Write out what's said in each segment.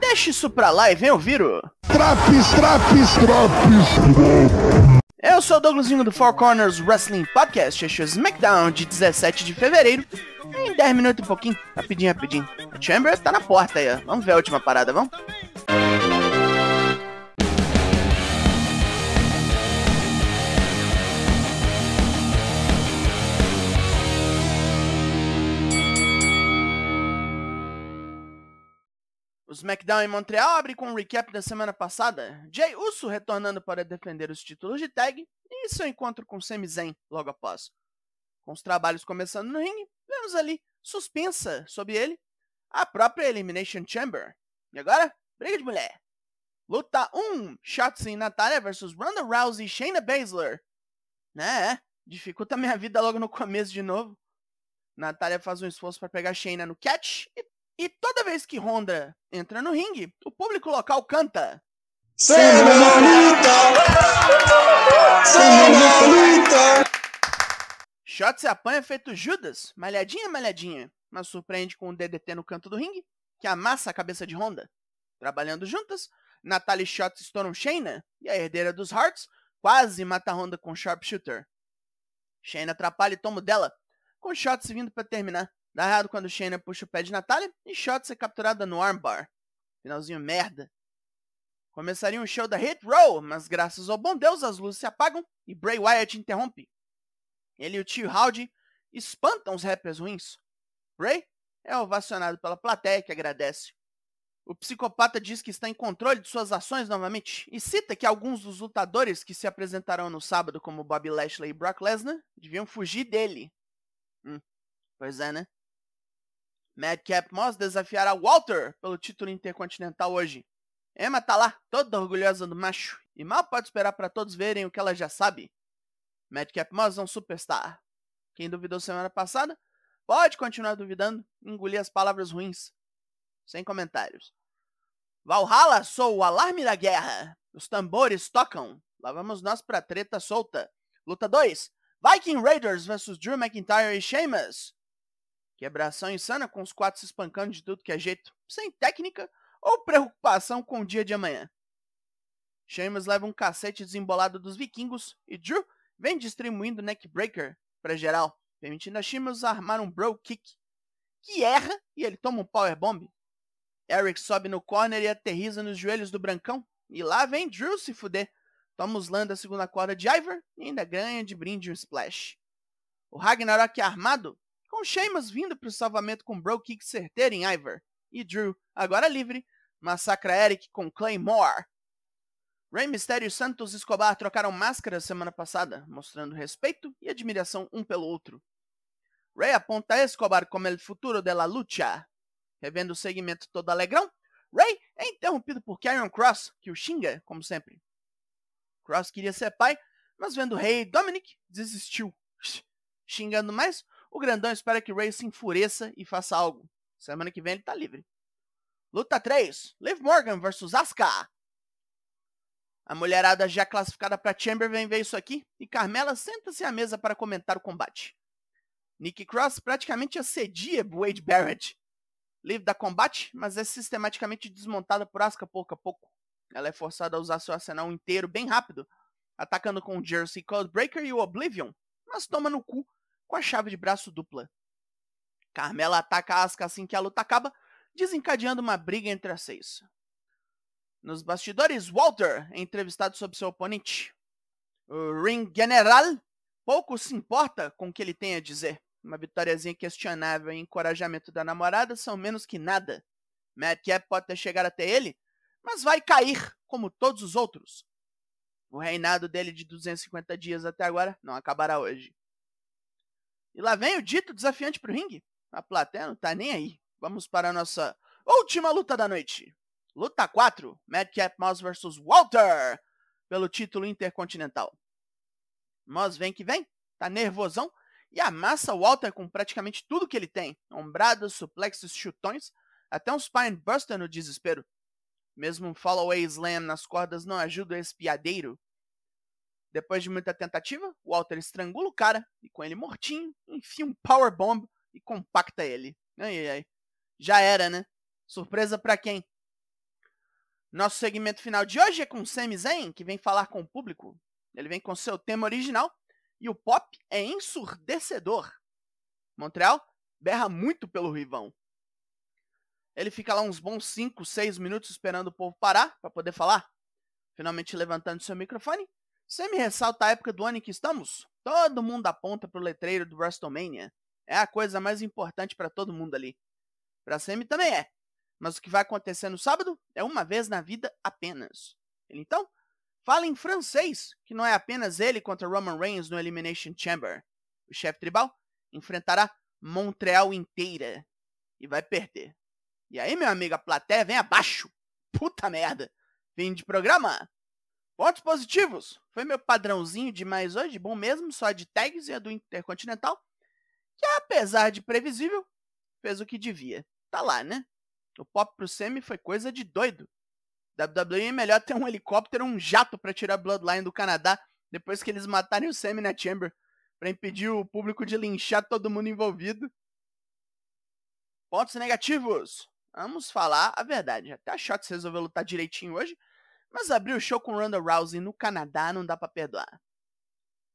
Deixa isso pra lá e vem ouvir o... Traps, traps, traps. Eu sou o Douglasinho do Four Corners Wrestling Podcast, este é o SmackDown de 17 de fevereiro, em 10 minutos e pouquinho, rapidinho, rapidinho. A Chamber tá na porta aí, ó. Vamos ver a última parada, vamos? SmackDown em Montreal abre com um recap da semana passada. Jay Uso retornando para defender os títulos de tag e seu encontro com Sami Zayn logo após. Com os trabalhos começando no ringue, vemos ali, suspensa sobre ele, a própria Elimination Chamber. E agora, briga de mulher. Luta 1, Shotzi e Natália versus Ronda Rousey e Shayna Baszler. Né, dificulta minha vida logo no começo de novo. Natália faz um esforço para pegar Shayna no catch e e toda vez que Honda entra no ringue, o público local canta. Semanita! Semanita! Shot se apanha feito Judas, malhadinha, malhadinha, mas surpreende com um DDT no canto do ringue, que amassa a cabeça de Honda. Trabalhando juntas, Natalie Shot estouram Shayna, e a herdeira dos Hearts quase mata Honda com sharpshooter. Shayna atrapalha e toma o dela, com Shots vindo para terminar. Dá errado quando Shayna puxa o pé de Natália e Shotzi é capturada no armbar. Finalzinho merda. Começaria um show da Hit Row, mas graças ao bom Deus as luzes se apagam e Bray Wyatt interrompe. Ele e o tio Howdy espantam os rappers ruins. Bray é ovacionado pela plateia que agradece. O psicopata diz que está em controle de suas ações novamente e cita que alguns dos lutadores que se apresentarão no sábado como Bobby Lashley e Brock Lesnar deviam fugir dele. Hum, pois é, né? Madcap Moss desafiará Walter pelo título intercontinental hoje. Emma tá lá, toda orgulhosa do macho, e mal pode esperar para todos verem o que ela já sabe. Madcap Moss é um superstar. Quem duvidou semana passada, pode continuar duvidando engolir as palavras ruins. Sem comentários. Valhalla sou o alarme da guerra. Os tambores tocam. Lá vamos nós pra treta solta. Luta 2. Viking Raiders vs Drew McIntyre e Sheamus. Quebração insana com os quatro se espancando de tudo que é jeito, sem técnica ou preocupação com o dia de amanhã. Sheamus leva um cacete desembolado dos vikingos e Drew vem distribuindo neckbreaker para geral, permitindo a Sheamus armar um bro kick, que erra e ele toma um powerbomb. Eric sobe no corner e aterriza nos joelhos do Brancão, e lá vem Drew se fuder. Toma os da segunda corda de Ivor e ainda ganha de brinde um splash. O Ragnarok armado com Sheamus vindo para o salvamento com Bro Kick certeiro em Ivor. E Drew, agora livre, massacra Eric com Claymore. Rey Mysterio e Santos Escobar trocaram máscaras semana passada, mostrando respeito e admiração um pelo outro. Rey aponta Escobar como el futuro de la lucha. Revendo o segmento todo alegrão, Rey é interrompido por Karrion Cross, que o xinga, como sempre. Cross queria ser pai, mas vendo rei Dominic, desistiu. Xingando mais, o grandão espera que Ray se enfureça e faça algo. Semana que vem ele tá livre. Luta 3: Liv Morgan vs Asuka. A mulherada já classificada para Chamber vem ver isso aqui e Carmela senta-se à mesa para comentar o combate. Nikki Cross praticamente assedia Wade Barrett. Liv dá combate, mas é sistematicamente desmontada por Asuka pouco a pouco. Ela é forçada a usar seu arsenal inteiro bem rápido, atacando com o Jersey Codebreaker e o Oblivion, mas toma no cu com a chave de braço dupla. Carmela ataca Asuka assim que a luta acaba, desencadeando uma briga entre as seis. Nos bastidores, Walter é entrevistado sobre seu oponente. O Ring General pouco se importa com o que ele tem a dizer. Uma vitóriazinha questionável e encorajamento da namorada são menos que nada. Madcap pode ter chegado até ele, mas vai cair, como todos os outros. O reinado dele de 250 dias até agora não acabará hoje. E lá vem o dito desafiante pro ringue. A plateia não tá nem aí. Vamos para a nossa última luta da noite. Luta 4, Madcap Moss vs Walter, pelo título intercontinental. Moss vem que vem, tá nervosão e amassa Walter com praticamente tudo que ele tem. Ombradas, suplexos, chutões, até um spinebuster no desespero. Mesmo um follow-away slam nas cordas não ajuda o espiadeiro. Depois de muita tentativa, o Walter estrangula o cara e, com ele mortinho, enfia um powerbomb e compacta ele. Ai, ai, ai. Já era, né? Surpresa pra quem? Nosso segmento final de hoje é com Sami Zayn, que vem falar com o público. Ele vem com seu tema original e o pop é ensurdecedor. Montreal berra muito pelo rivão. Ele fica lá uns bons 5, 6 minutos esperando o povo parar para poder falar. Finalmente levantando seu microfone, Sami ressalta a época do ano em que estamos. Todo mundo aponta para o letreiro do WrestleMania. É a coisa mais importante para todo mundo ali. Para Sami também é. Mas o que vai acontecer no sábado é uma vez na vida apenas. Ele então fala em francês, que não é apenas ele contra Roman Reigns no Elimination Chamber. O chefe tribal enfrentará Montreal inteira e vai perder. E aí, meu amigo, a plateia vem abaixo. Puta merda. Fim de programa. Pontos positivos. Foi meu padrãozinho de mais hoje, bom mesmo, só de tags e a do Intercontinental. Que apesar de previsível, fez o que devia. Tá lá, né? O pop pro semi foi coisa de doido. WWE é melhor ter um helicóptero um jato para tirar Bloodline do Canadá depois que eles matarem o Semi na Chamber para impedir o público de linchar todo mundo envolvido. Pontos negativos. Vamos falar a verdade. Até a Shots resolveu lutar direitinho hoje, mas abrir o show com Ronda Rousey no Canadá não dá para perdoar.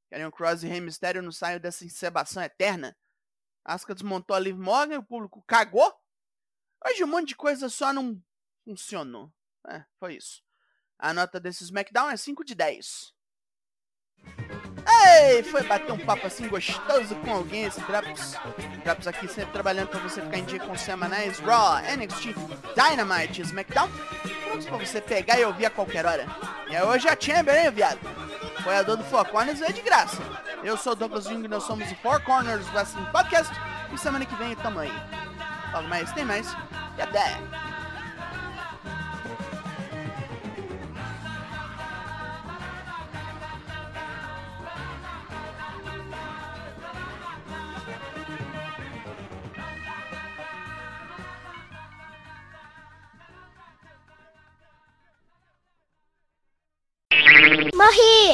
Karrion Cross e Rey Mysterio não saem dessa encebação eterna. Asuka desmontou a Liv Morgan, o público cagou Hoje um monte de coisa só não funcionou. É, foi isso. A nota desse SmackDown é 5 de 10. Ei, foi bater um papo assim gostoso com alguém esse Traps. Traps aqui sempre trabalhando pra você ficar em dia com semanais Raw, NXT, Dynamite e SmackDown. Prontos pra você pegar e ouvir a qualquer hora. E é hoje a Chamber, hein, viado? Apoiador do Four Corners é de graça. Eu sou o Douglas Jung nós somos o Four Corners Wrestling Podcast. E semana que vem tamo aí. Logo mais, tem mais. E até! コー。